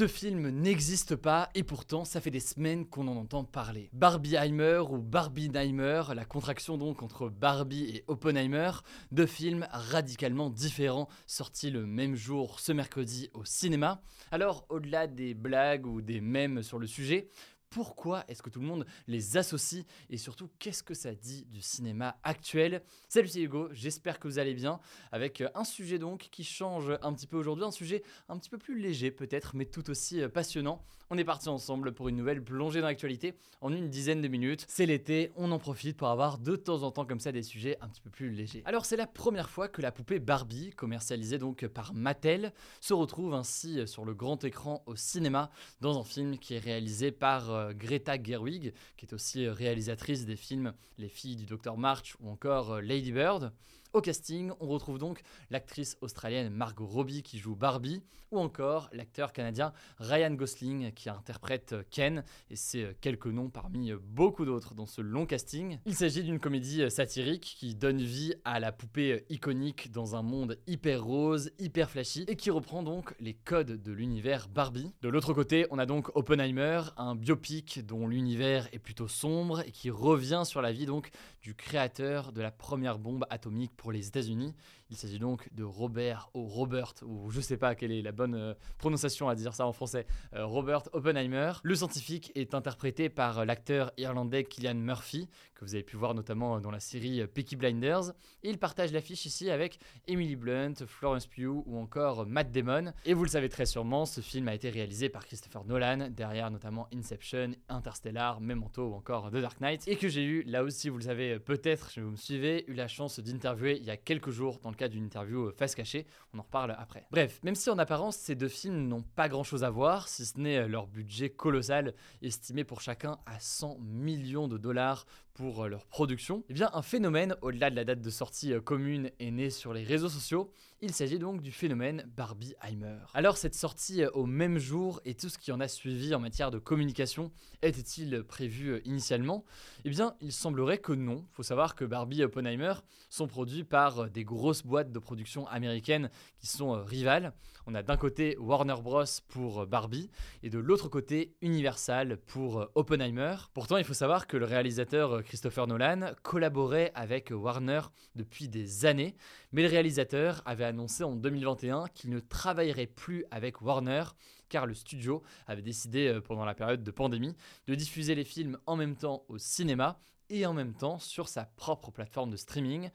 Ce film n'existe pas et pourtant ça fait des semaines qu'on en entend parler. Barbieheimer ou Barbieheimer, la contraction donc entre Barbie et Oppenheimer, deux films radicalement différents sortis le même jour ce mercredi au cinéma. Alors au-delà des blagues ou des mèmes sur le sujet, pourquoi est-ce que tout le monde les associe et surtout qu'est-ce que ça dit du cinéma actuel? Salut c'est Hugo, j'espère que vous allez bien avec euh, un sujet donc qui change un petit peu aujourd'hui, un sujet un petit peu plus léger peut-être mais tout aussi euh, passionnant. On est parti ensemble pour une nouvelle plongée dans l'actualité en une dizaine de minutes. C'est l'été, on en profite pour avoir de temps en temps comme ça des sujets un petit peu plus légers. Alors c'est la première fois que la poupée Barbie, commercialisée donc par Mattel, se retrouve ainsi sur le grand écran au cinéma dans un film qui est réalisé par euh, Greta Gerwig, qui est aussi réalisatrice des films Les filles du Dr March ou encore euh, Lady Bird. Au casting, on retrouve donc l'actrice australienne Margot Robbie qui joue Barbie, ou encore l'acteur canadien Ryan Gosling qui interprète Ken, et c'est euh, quelques noms parmi euh, beaucoup d'autres dans ce long casting. Il s'agit d'une comédie euh, satirique qui donne vie à la poupée iconique dans un monde hyper rose, hyper flashy, et qui reprend donc les codes de l'univers Barbie. De l'autre côté, on a donc Oppenheimer, un biopic dont l'univers est plutôt sombre et qui revient sur la vie donc du créateur de la première bombe atomique pour les États-Unis. Il s'agit donc de Robert ou Robert, ou je sais pas quelle est la bonne euh, prononciation à dire ça en français, euh, Robert Oppenheimer. Le scientifique est interprété par euh, l'acteur irlandais Killian Murphy, que vous avez pu voir notamment dans la série Peaky Blinders. Et il partage l'affiche ici avec Emily Blunt, Florence Pugh ou encore Matt Damon. Et vous le savez très sûrement, ce film a été réalisé par Christopher Nolan, derrière notamment Inception, Interstellar, Memento ou encore The Dark Knight. Et que j'ai eu, là aussi vous le savez peut-être, si vous me suivez, eu la chance d'interviewer il y a quelques jours dans le cadre d'une interview euh, face cachée. On en reparle après. Bref, même si en apparence ces deux films n'ont pas grand chose à voir, si ce n'est euh, leur budget colossal, estimé pour chacun à 100 millions de dollars pour euh, leur production, eh bien un phénomène au-delà de la date de sortie commune est né sur les réseaux sociaux. Il s'agit donc du phénomène Barbieheimer. Alors cette sortie au même jour et tout ce qui en a suivi en matière de communication était-il prévu initialement? Eh bien il semblerait que non. Faut savoir que Barbie et Oppenheimer sont produits par euh, des grosses boîtes de production américaines qui sont euh, rivales. On a d'un côté Warner Bros pour euh, Barbie et de l'autre côté Universal pour Oppenheimer. Pourtant, il faut savoir que le réalisateur Christopher Nolan collaborait avec Warner depuis des années, mais le réalisateur avait annoncé en 2021 qu'il ne travaillerait plus avec Warner car le studio avait décidé pendant la période de pandémie de diffuser les films en même temps au cinéma et en même temps sur sa propre plateforme de streaming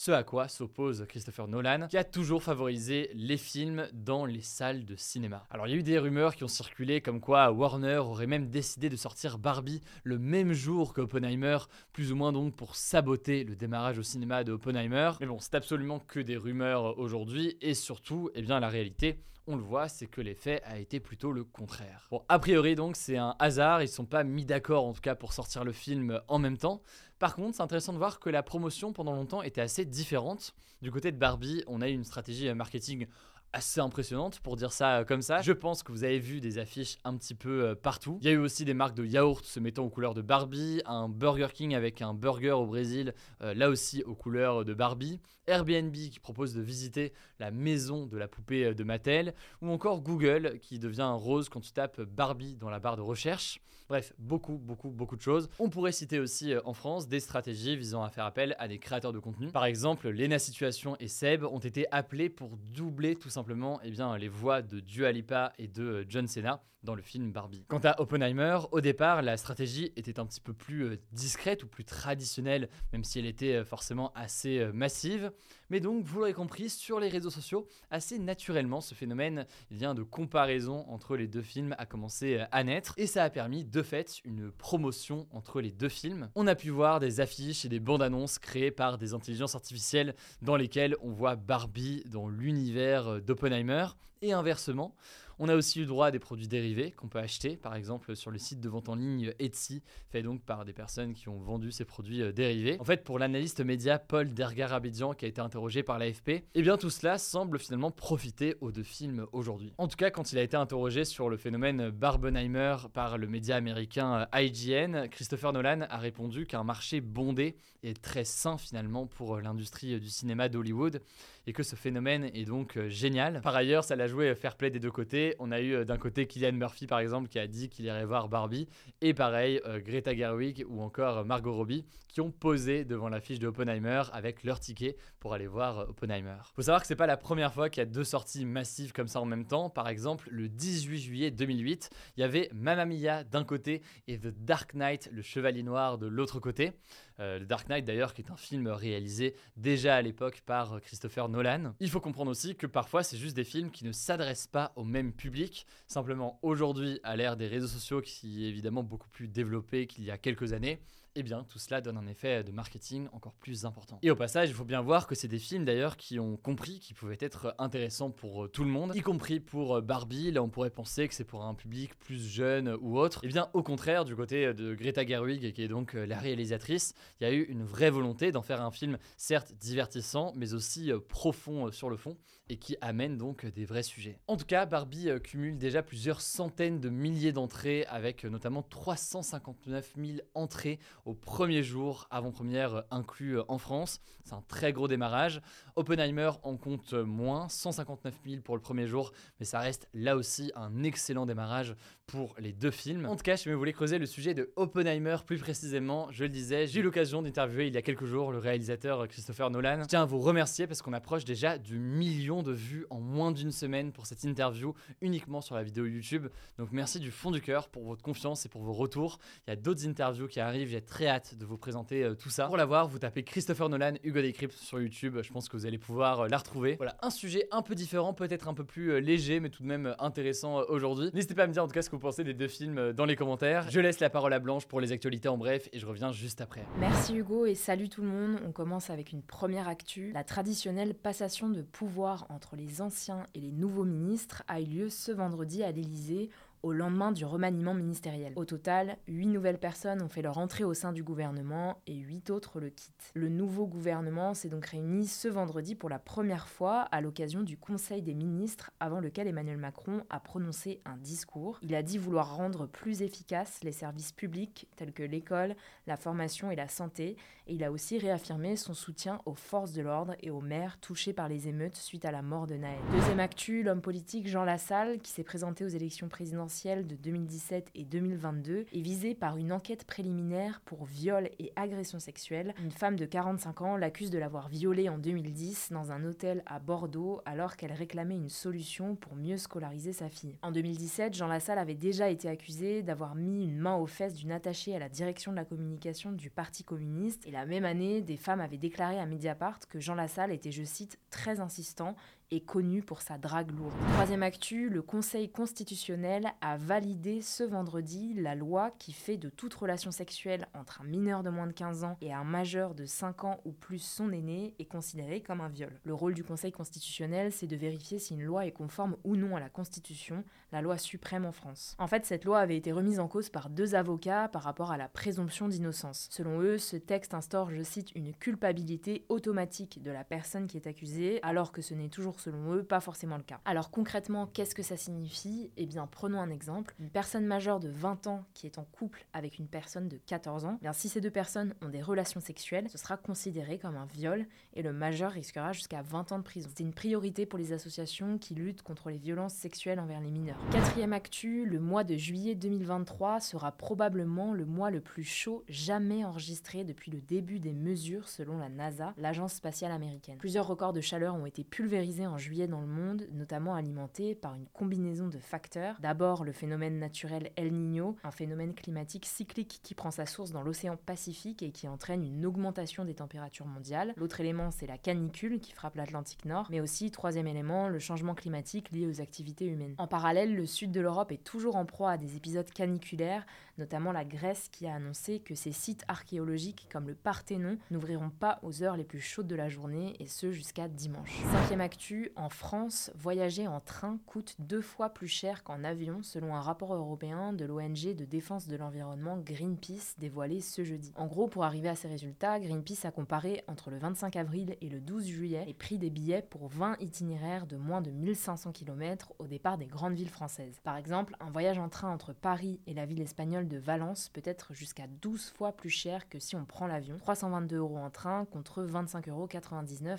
ce à quoi s'oppose Christopher Nolan, qui a toujours favorisé les films dans les salles de cinéma. Alors il y a eu des rumeurs qui ont circulé comme quoi Warner aurait même décidé de sortir Barbie le même jour que Oppenheimer, plus ou moins donc pour saboter le démarrage au cinéma de Oppenheimer. Mais bon, c'est absolument que des rumeurs aujourd'hui, et surtout, eh bien la réalité, on le voit, c'est que l'effet a été plutôt le contraire. Bon, a priori donc c'est un hasard, ils sont pas mis d'accord en tout cas pour sortir le film en même temps. Par contre, c'est intéressant de voir que la promotion pendant longtemps était assez différente. Du côté de Barbie, on a eu une stratégie marketing assez impressionnante pour dire ça euh, comme ça. Je pense que vous avez vu des affiches un petit peu euh, partout. Il y a eu aussi des marques de yaourt se mettant aux couleurs de Barbie, un Burger King avec un burger au Brésil, euh, là aussi aux couleurs de Barbie, Airbnb qui propose de visiter la maison de la poupée de Mattel, ou encore Google qui devient rose quand tu tapes Barbie dans la barre de recherche. Bref, beaucoup, beaucoup, beaucoup de choses. On pourrait citer aussi en France des stratégies visant à faire appel à des créateurs de contenu. Par exemple, Lena Situation et Seb ont été appelés pour doubler tout simplement simplement eh bien, les voix de Dua Lipa et de euh, John Cena dans le film Barbie. Quant à Oppenheimer, au départ, la stratégie était un petit peu plus euh, discrète ou plus traditionnelle, même si elle était euh, forcément assez massive. Mais donc, vous l'aurez compris, sur les réseaux sociaux, assez naturellement, ce phénomène vient de comparaison entre les deux films a commencé à naître, et ça a permis de fait une promotion entre les deux films. On a pu voir des affiches et des bandes annonces créées par des intelligences artificielles dans lesquelles on voit Barbie dans l'univers d'Oppenheimer et inversement. On a aussi eu droit à des produits dérivés qu'on peut acheter, par exemple sur le site de vente en ligne Etsy, fait donc par des personnes qui ont vendu ces produits euh, dérivés. En fait, pour l'analyste média Paul Dergar-Abedian qui a été interrogé par l'AFP, eh bien tout cela semble finalement profiter aux deux films aujourd'hui. En tout cas, quand il a été interrogé sur le phénomène Barbenheimer par le média américain euh, IGN, Christopher Nolan a répondu qu'un marché bondé est très sain finalement pour euh, l'industrie du cinéma d'Hollywood et que ce phénomène est donc génial. Par ailleurs, ça l'a joué fair play des deux côtés on a eu d'un côté Kylian Murphy par exemple qui a dit qu'il irait voir Barbie, et pareil Greta Gerwig ou encore Margot Robbie qui ont posé devant l'affiche de Oppenheimer avec leur ticket pour aller voir Oppenheimer. Faut savoir que c'est pas la première fois qu'il y a deux sorties massives comme ça en même temps. Par exemple, le 18 juillet 2008, il y avait Mamma Mia d'un côté et The Dark Knight, le Chevalier Noir de l'autre côté. Euh, le Dark Knight d'ailleurs qui est un film réalisé déjà à l'époque par Christopher Nolan. Il faut comprendre aussi que parfois c'est juste des films qui ne s'adressent pas au même public. Simplement aujourd'hui, à l'ère des réseaux sociaux qui est évidemment beaucoup plus développé qu'il y a quelques années, eh bien tout cela donne un effet de marketing encore plus important. Et au passage, il faut bien voir que c'est des films d'ailleurs qui ont compris qu'ils pouvaient être intéressants pour euh, tout le monde, y compris pour euh, Barbie. Là, on pourrait penser que c'est pour un public plus jeune ou autre. Eh bien, au contraire, du côté de Greta Gerwig, qui est donc euh, la réalisatrice, il y a eu une vraie volonté d'en faire un film certes divertissant, mais aussi profond sur le fond et qui amène donc des vrais sujets. En tout cas, Barbie cumule déjà plusieurs centaines de milliers d'entrées, avec notamment 359 000 entrées au premier jour, avant-première inclus en France. C'est un très gros démarrage. Oppenheimer en compte moins, 159 000 pour le premier jour, mais ça reste là aussi un excellent démarrage pour les deux films. En tout cas, je me voulais creuser le sujet de Oppenheimer plus précisément. Je le disais, j'ai eu l'occasion d'interviewer il y a quelques jours le réalisateur Christopher Nolan. Je tiens à vous remercier parce qu'on approche déjà du million de vues en moins d'une semaine pour cette interview uniquement sur la vidéo YouTube. Donc merci du fond du cœur pour votre confiance et pour vos retours. Il y a d'autres interviews qui arrivent, j'ai très hâte de vous présenter euh, tout ça. Pour la voir, vous tapez Christopher Nolan, Hugo Decrypt sur YouTube. Je pense que vous allez pouvoir euh, la retrouver. Voilà, un sujet un peu différent, peut-être un peu plus euh, léger, mais tout de même intéressant aujourd'hui. N'hésitez pas à me dire en tout cas ce que vous pensez des deux films dans les commentaires. Je laisse la parole à Blanche pour les actualités en bref et je reviens juste après. Merci Hugo et salut tout le monde. On commence avec une première actu. La traditionnelle passation de pouvoir entre les anciens et les nouveaux ministres a eu lieu ce vendredi à l'Élysée au lendemain du remaniement ministériel. Au total, 8 nouvelles personnes ont fait leur entrée au sein du gouvernement et 8 autres le quittent. Le nouveau gouvernement s'est donc réuni ce vendredi pour la première fois à l'occasion du Conseil des ministres avant lequel Emmanuel Macron a prononcé un discours. Il a dit vouloir rendre plus efficaces les services publics tels que l'école, la formation et la santé et il a aussi réaffirmé son soutien aux forces de l'ordre et aux maires touchés par les émeutes suite à la mort de Naël. Deuxième actu, l'homme politique Jean Lassalle qui s'est présenté aux élections présidentielles de 2017 et 2022 est visé par une enquête préliminaire pour viol et agression sexuelle. Une femme de 45 ans l'accuse de l'avoir violée en 2010 dans un hôtel à Bordeaux alors qu'elle réclamait une solution pour mieux scolariser sa fille. En 2017, Jean Lassalle avait déjà été accusé d'avoir mis une main aux fesses d'une attachée à la direction de la communication du Parti communiste et la même année, des femmes avaient déclaré à Mediapart que Jean Lassalle était, je cite, très insistant est connu pour sa drague lourde. Troisième actu, le Conseil constitutionnel a validé ce vendredi la loi qui fait de toute relation sexuelle entre un mineur de moins de 15 ans et un majeur de 5 ans ou plus son aîné est considéré comme un viol. Le rôle du Conseil constitutionnel, c'est de vérifier si une loi est conforme ou non à la Constitution, la loi suprême en France. En fait, cette loi avait été remise en cause par deux avocats par rapport à la présomption d'innocence. Selon eux, ce texte instaure, je cite, une culpabilité automatique de la personne qui est accusée, alors que ce n'est toujours selon eux pas forcément le cas. Alors concrètement, qu'est-ce que ça signifie? Eh bien, prenons un exemple. Une personne majeure de 20 ans qui est en couple avec une personne de 14 ans, eh bien si ces deux personnes ont des relations sexuelles, ce sera considéré comme un viol et le majeur risquera jusqu'à 20 ans de prison. C'est une priorité pour les associations qui luttent contre les violences sexuelles envers les mineurs. Quatrième actu, le mois de juillet 2023 sera probablement le mois le plus chaud jamais enregistré depuis le début des mesures selon la NASA, l'agence spatiale américaine. Plusieurs records de chaleur ont été pulvérisés en juillet dans le monde, notamment alimenté par une combinaison de facteurs. D'abord le phénomène naturel El Niño, un phénomène climatique cyclique qui prend sa source dans l'océan Pacifique et qui entraîne une augmentation des températures mondiales. L'autre élément, c'est la canicule qui frappe l'Atlantique Nord, mais aussi, troisième élément, le changement climatique lié aux activités humaines. En parallèle, le sud de l'Europe est toujours en proie à des épisodes caniculaires, notamment la Grèce qui a annoncé que ses sites archéologiques comme le Parthénon n'ouvriront pas aux heures les plus chaudes de la journée, et ce jusqu'à dimanche. Cinquième actu, en France, voyager en train coûte deux fois plus cher qu'en avion, selon un rapport européen de l'ONG de défense de l'environnement Greenpeace dévoilé ce jeudi. En gros, pour arriver à ces résultats, Greenpeace a comparé entre le 25 avril et le 12 juillet les prix des billets pour 20 itinéraires de moins de 1500 km au départ des grandes villes françaises. Par exemple, un voyage en train entre Paris et la ville espagnole de Valence peut être jusqu'à 12 fois plus cher que si on prend l'avion. 322 euros en train contre 25,99 euros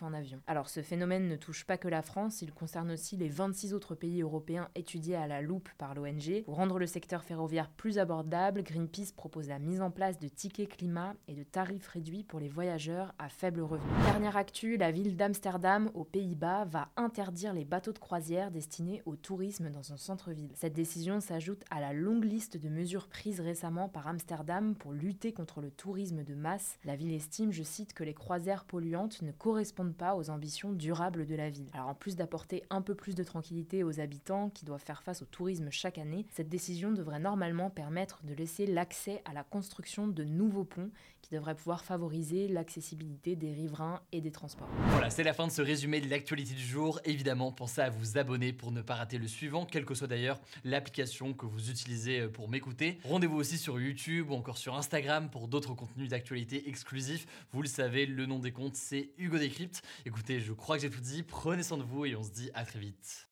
en avion. Alors ce phénomène ne touche pas que la France, il concerne aussi les 26 autres pays européens étudiés à la loupe par l'ONG. Pour rendre le secteur ferroviaire plus abordable, Greenpeace propose la mise en place de tickets climat et de tarifs réduits pour les voyageurs à faible revenu. Dernière actu, la ville d'Amsterdam aux Pays-Bas va interdire les bateaux de croisière destinés au tourisme dans son centre-ville. Cette décision s'ajoute à la longue liste de mesures prises récemment par Amsterdam pour lutter contre le tourisme de masse. La ville estime, je cite, que les croisières polluantes ne correspondent pas aux ambitions durables de la ville. Alors en plus d'apporter un peu plus de tranquillité aux habitants qui doivent faire face au tourisme chaque année, cette décision devrait normalement permettre de laisser l'accès à la construction de nouveaux ponts qui devraient pouvoir favoriser l'accessibilité des riverains et des transports. Voilà, c'est la fin de ce résumé de l'actualité du jour. Évidemment, pensez à vous abonner pour ne pas rater le suivant, quelle que soit d'ailleurs l'application que vous utilisez euh, pour m'écouter. Rendez-vous aussi sur YouTube ou encore sur Instagram pour d'autres contenus d'actualité exclusifs. Vous le savez, le nom des comptes, c'est Hugo Décrypte. Écoutez, je crois que j'ai tout dit. Prenez soin de vous et on se dit à très vite.